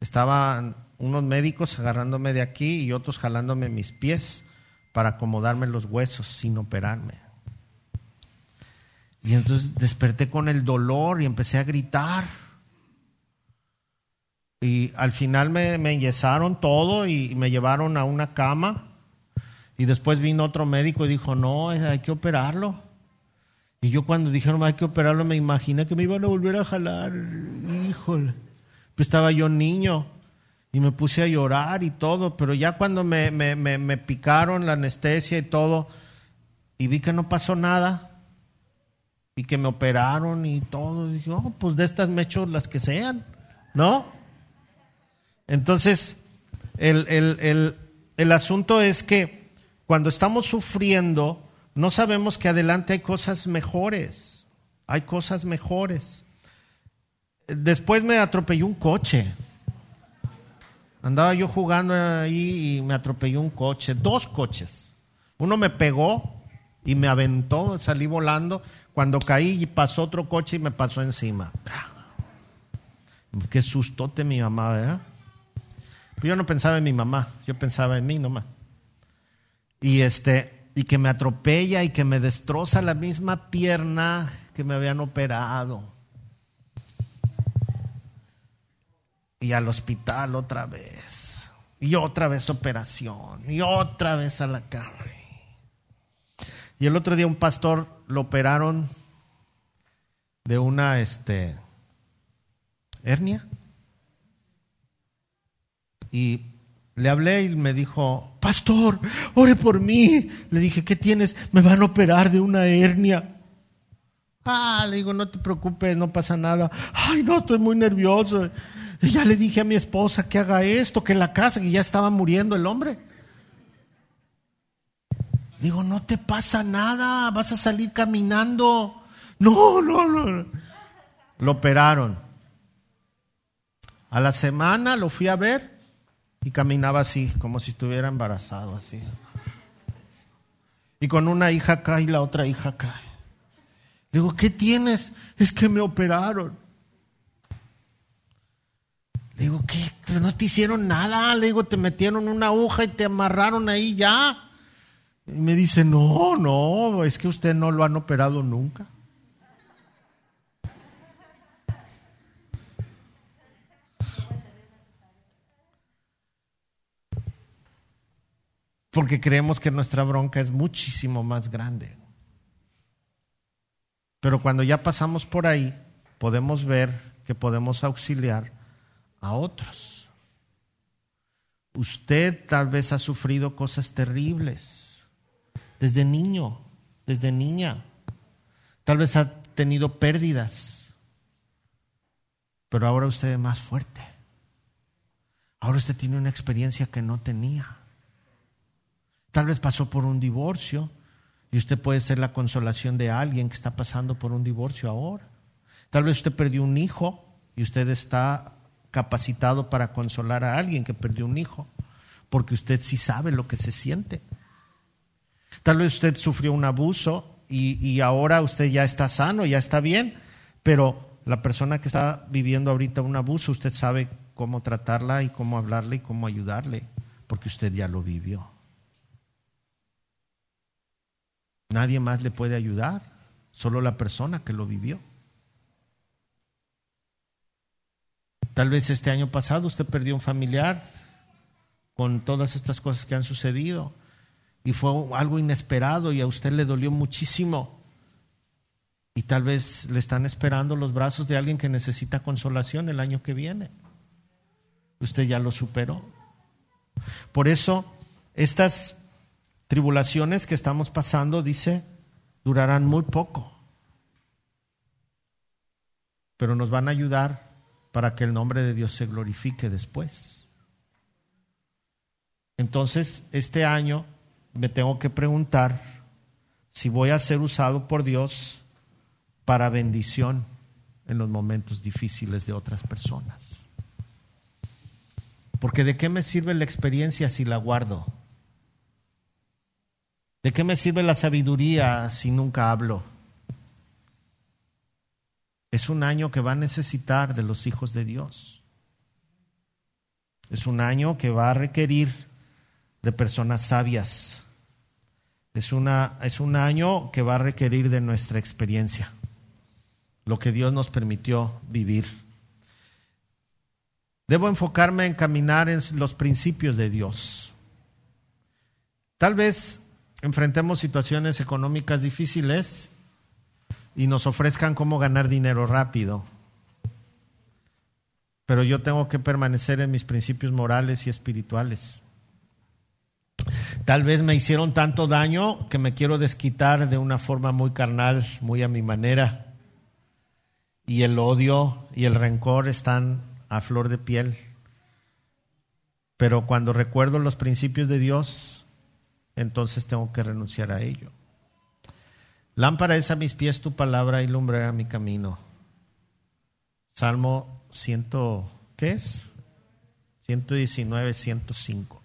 Estaban unos médicos agarrándome de aquí y otros jalándome mis pies para acomodarme los huesos sin operarme. Y entonces desperté con el dolor y empecé a gritar. Y al final me, me enyesaron todo y me llevaron a una cama. Y después vino otro médico y dijo, no, hay que operarlo. Y yo cuando dijeron hay que operarlo me imaginé que me iban a volver a jalar. Híjole. Pues estaba yo niño y me puse a llorar y todo, pero ya cuando me, me, me, picaron la anestesia y todo, y vi que no pasó nada, y que me operaron y todo, dije, oh, pues de estas me echo las que sean, ¿no? Entonces, el, el, el, el asunto es que cuando estamos sufriendo, no sabemos que adelante hay cosas mejores, hay cosas mejores. Después me atropelló un coche. Andaba yo jugando ahí y me atropelló un coche, dos coches. Uno me pegó y me aventó, salí volando. Cuando caí pasó otro coche y me pasó encima. Qué sustote mi mamá, ¿verdad? yo no pensaba en mi mamá, yo pensaba en mí nomás. Y este, y que me atropella y que me destroza la misma pierna que me habían operado. Y al hospital otra vez. Y otra vez operación. Y otra vez a la cama. Y el otro día un pastor lo operaron de una este, hernia. Y le hablé y me dijo, pastor, ore por mí. Le dije, ¿qué tienes? Me van a operar de una hernia. Ah, le digo, no te preocupes, no pasa nada. Ay, no, estoy muy nervioso. Y ya le dije a mi esposa que haga esto, que la casa, que ya estaba muriendo el hombre. Digo, no te pasa nada, vas a salir caminando. No, no, no. Lo operaron. A la semana lo fui a ver y caminaba así, como si estuviera embarazado, así. Y con una hija acá y la otra hija acá. Digo, ¿qué tienes? Es que me operaron. Digo, ¿qué? No te hicieron nada. Le digo, te metieron una aguja y te amarraron ahí ya. Y me dice, no, no, es que usted no lo han operado nunca. Porque creemos que nuestra bronca es muchísimo más grande. Pero cuando ya pasamos por ahí, podemos ver que podemos auxiliar a otros. Usted tal vez ha sufrido cosas terribles desde niño, desde niña. Tal vez ha tenido pérdidas, pero ahora usted es más fuerte. Ahora usted tiene una experiencia que no tenía. Tal vez pasó por un divorcio y usted puede ser la consolación de alguien que está pasando por un divorcio ahora. Tal vez usted perdió un hijo y usted está capacitado para consolar a alguien que perdió un hijo, porque usted sí sabe lo que se siente. Tal vez usted sufrió un abuso y, ahora usted ya está sano, ya está bien, pero la persona que está viviendo ahorita un abuso, usted sabe cómo tratarla y cómo hablarle y cómo ayudarle, porque usted ya lo vivió. Nadie más le puede ayudar, solo la persona que lo vivió. Tal vez este año pasado usted perdió un familiar con todas estas cosas que han sucedido y fue algo inesperado y a usted le dolió muchísimo. Y tal vez le están esperando los brazos de alguien que necesita consolación el año que viene. Usted ya lo superó. Por eso, estas tribulaciones que estamos pasando, dice, durarán muy poco. Pero nos van a ayudar para que el nombre de Dios se glorifique después. Entonces, este año me tengo que preguntar si voy a ser usado por Dios para bendición en los momentos difíciles de otras personas. Porque de qué me sirve la experiencia si la guardo? ¿De qué me sirve la sabiduría si nunca hablo? Es un año que va a necesitar de los hijos de Dios. Es un año que va a requerir de personas sabias. Es, una, es un año que va a requerir de nuestra experiencia, lo que Dios nos permitió vivir. Debo enfocarme en caminar en los principios de Dios. Tal vez enfrentemos situaciones económicas difíciles y nos ofrezcan cómo ganar dinero rápido. Pero yo tengo que permanecer en mis principios morales y espirituales. Tal vez me hicieron tanto daño que me quiero desquitar de una forma muy carnal, muy a mi manera. Y el odio y el rencor están a flor de piel. Pero cuando recuerdo los principios de Dios, entonces tengo que renunciar a ello. Lámpara es a mis pies tu palabra y lumbrera mi camino. Salmo 100, ¿qué es? 119, 105.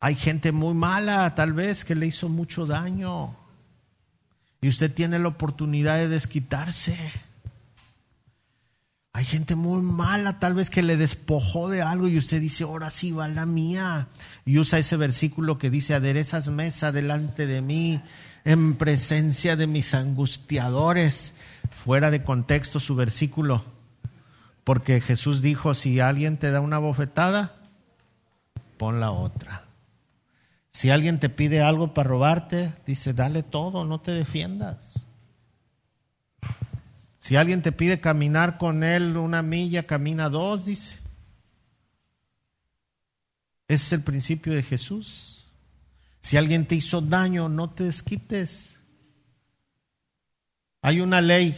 Hay gente muy mala, tal vez, que le hizo mucho daño. Y usted tiene la oportunidad de desquitarse. Hay gente muy mala, tal vez que le despojó de algo y usted dice, ahora sí va la mía. Y usa ese versículo que dice, aderezas mesa delante de mí en presencia de mis angustiadores. Fuera de contexto su versículo, porque Jesús dijo, si alguien te da una bofetada, pon la otra. Si alguien te pide algo para robarte, dice, dale todo, no te defiendas. Si alguien te pide caminar con él una milla, camina dos, dice. Ese es el principio de Jesús. Si alguien te hizo daño, no te desquites. Hay una ley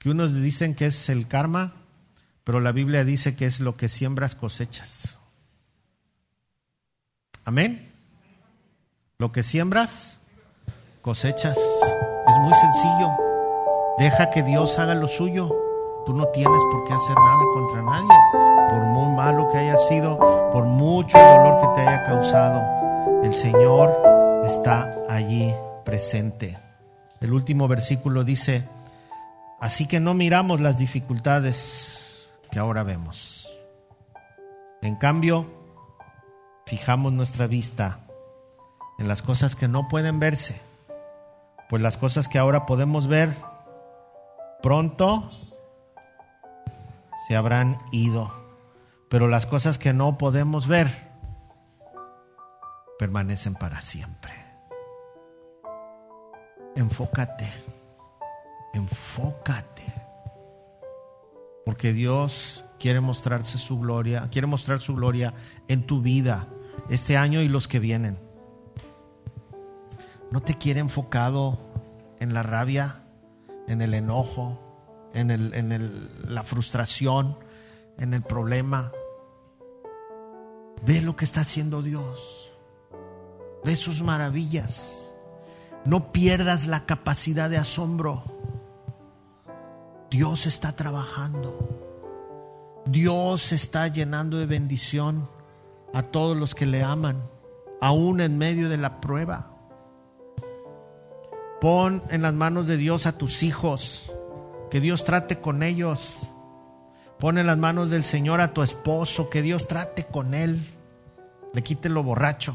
que unos dicen que es el karma, pero la Biblia dice que es lo que siembras cosechas. Amén. Lo que siembras, cosechas. Es muy sencillo. Deja que Dios haga lo suyo. Tú no tienes por qué hacer nada contra nadie, por muy malo que haya sido, por mucho dolor que te haya causado. El Señor está allí presente. El último versículo dice, así que no miramos las dificultades que ahora vemos. En cambio, fijamos nuestra vista en las cosas que no pueden verse, pues las cosas que ahora podemos ver pronto se habrán ido, pero las cosas que no podemos ver permanecen para siempre. Enfócate, enfócate, porque Dios quiere mostrarse su gloria, quiere mostrar su gloria en tu vida este año y los que vienen. No te quiere enfocado en la rabia, en el enojo, en, el, en el, la frustración, en el problema. Ve lo que está haciendo Dios. Ve sus maravillas. No pierdas la capacidad de asombro. Dios está trabajando. Dios está llenando de bendición a todos los que le aman, aún en medio de la prueba. Pon en las manos de Dios a tus hijos, que Dios trate con ellos. Pon en las manos del Señor a tu esposo, que Dios trate con él, le quite lo borracho.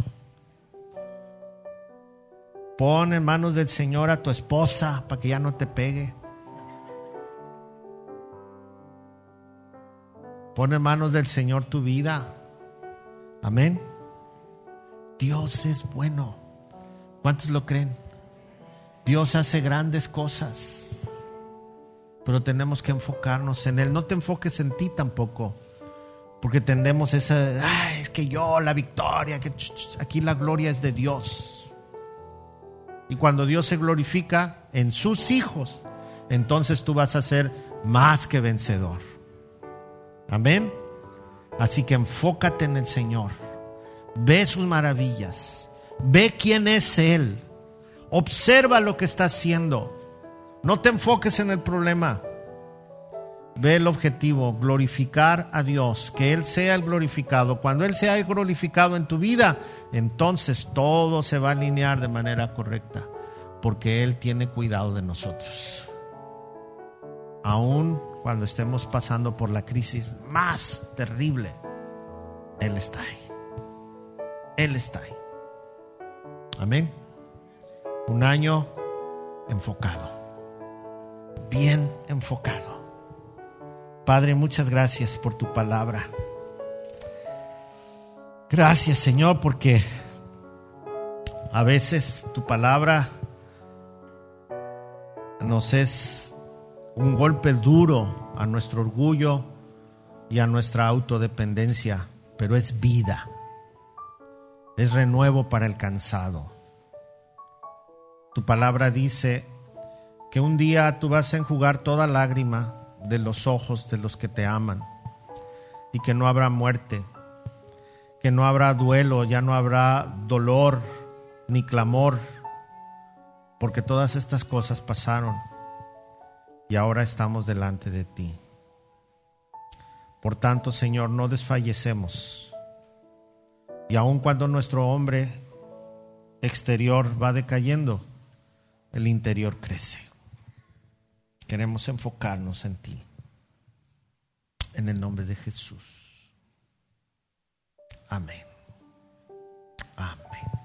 Pon en manos del Señor a tu esposa para que ya no te pegue. Pon en manos del Señor tu vida. Amén. Dios es bueno. ¿Cuántos lo creen? Dios hace grandes cosas, pero tenemos que enfocarnos en Él. No te enfoques en ti tampoco, porque tendemos esa, Ay, es que yo, la victoria, que aquí la gloria es de Dios. Y cuando Dios se glorifica en sus hijos, entonces tú vas a ser más que vencedor. Amén. Así que enfócate en el Señor. Ve sus maravillas. Ve quién es Él. Observa lo que está haciendo. No te enfoques en el problema. Ve el objetivo, glorificar a Dios, que Él sea el glorificado. Cuando Él sea el glorificado en tu vida, entonces todo se va a alinear de manera correcta, porque Él tiene cuidado de nosotros. Aún cuando estemos pasando por la crisis más terrible, Él está ahí. Él está ahí. Amén. Un año enfocado, bien enfocado. Padre, muchas gracias por tu palabra. Gracias Señor porque a veces tu palabra nos es un golpe duro a nuestro orgullo y a nuestra autodependencia, pero es vida, es renuevo para el cansado. Tu palabra dice que un día tú vas a enjugar toda lágrima de los ojos de los que te aman y que no habrá muerte, que no habrá duelo, ya no habrá dolor ni clamor, porque todas estas cosas pasaron y ahora estamos delante de ti. Por tanto, Señor, no desfallecemos. Y aun cuando nuestro hombre exterior va decayendo, el interior crece. Queremos enfocarnos en ti. En el nombre de Jesús. Amén. Amén.